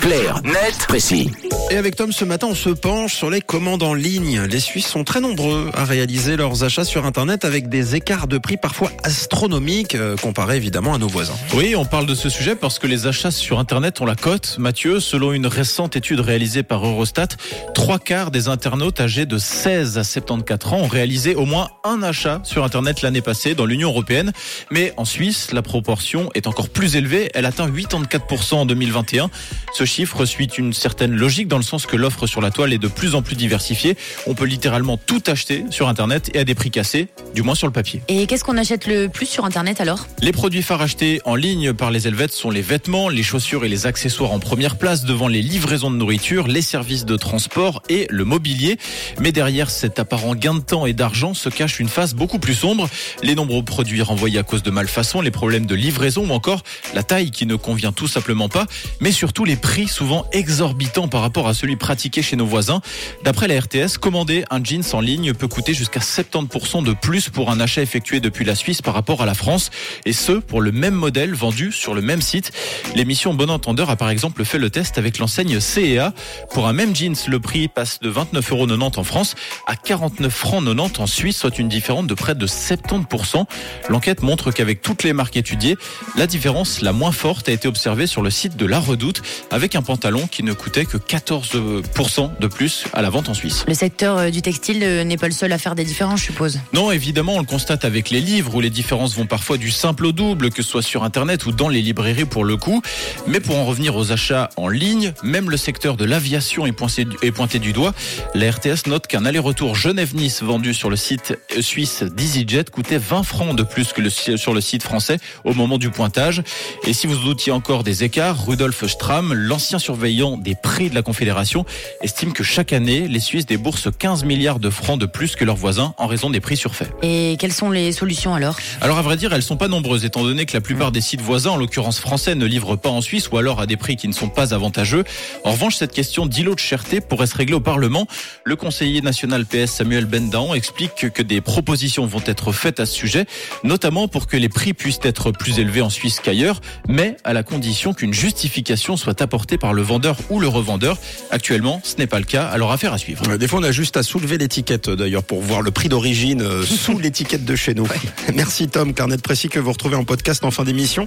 Clair, net, précis. Et avec Tom, ce matin, on se penche sur les commandes en ligne. Les Suisses sont très nombreux à réaliser leurs achats sur Internet avec des écarts de prix parfois astronomiques, euh, comparés évidemment à nos voisins. Oui, on parle de ce sujet parce que les achats sur Internet ont la cote. Mathieu, selon une récente étude réalisée par Eurostat, trois quarts des internautes âgés de 16 à 74 ans ont réalisé au moins un achat sur Internet l'année passée dans l'Union européenne. Mais en Suisse, la proportion est encore plus élevée. Elle atteint 84% en 2021. Ce chiffre suit une certaine logique dans le sens que l'offre sur la toile est de plus en plus diversifiée. On peut littéralement tout acheter sur Internet et à des prix cassés, du moins sur le papier. Et qu'est-ce qu'on achète le plus sur Internet alors? Les produits phares achetés en ligne par les Helvètes sont les vêtements, les chaussures et les accessoires en première place devant les livraisons de nourriture, les services de transport et le mobilier. Mais derrière cet apparent gain de temps et d'argent se cache une face beaucoup plus sombre. Les nombreux produits renvoyés à cause de malfaçon, les problèmes de livraison ou encore la taille qui ne convient tout simplement pas, mais surtout les prix souvent exorbitants par rapport à celui pratiqué chez nos voisins. D'après la RTS, commander un jeans en ligne peut coûter jusqu'à 70% de plus pour un achat effectué depuis la Suisse par rapport à la France, et ce pour le même modèle vendu sur le même site. L'émission Bon Entendeur a par exemple fait le test avec l'enseigne CEA. Pour un même jeans, le prix passe de 29,90 euros en France à 49 francs 90 en Suisse, soit une différence de près de 70%. L'enquête montre qu'avec toutes les marques étudiées, la différence la moins forte a été observée sur le site de La Redoute, avec un pantalon qui ne coûtait que 14% de plus à la vente en Suisse. Le secteur euh, du textile euh, n'est pas le seul à faire des différences, je suppose. Non, évidemment, on le constate avec les livres où les différences vont parfois du simple au double, que ce soit sur Internet ou dans les librairies pour le coup. Mais pour en revenir aux achats en ligne, même le secteur de l'aviation est pointé, est pointé du doigt. La RTS note qu'un aller-retour Genève-Nice vendu sur le site suisse d'EasyJet coûtait 20 francs de plus que le, sur le site français au moment du pointage. Et si vous doutiez encore des écarts, Rudolf Strahm, l'ancien surveillant des prix de la Confédération, estime que chaque année, les Suisses déboursent 15 milliards de francs de plus que leurs voisins en raison des prix surfaits. Et quelles sont les solutions alors? Alors à vrai dire, elles sont pas nombreuses étant donné que la plupart des sites voisins, en l'occurrence français, ne livrent pas en Suisse ou alors à des prix qui ne sont pas avantageux. En revanche, cette question d'îlot de cherté pourrait se régler au Parlement. Le conseiller national PS Samuel Bendaon explique que des propositions vont être faites à ce sujet, notamment pour que les prix puissent être plus élevés en Suisse qu'ailleurs, mais à la condition qu'une justification soit apportée par le vendeur ou le revendeur. Actuellement, ce n'est pas le cas, alors affaire à suivre. Des fois, on a juste à soulever l'étiquette euh, d'ailleurs pour voir le prix d'origine euh, sous l'étiquette de chez nous. Merci Tom, carnet de précis que vous retrouvez en podcast en fin d'émission.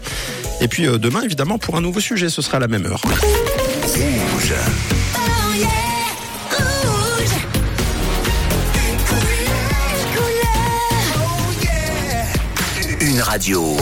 Et puis euh, demain, évidemment, pour un nouveau sujet, ce sera à la même heure. Rouge. Une radio.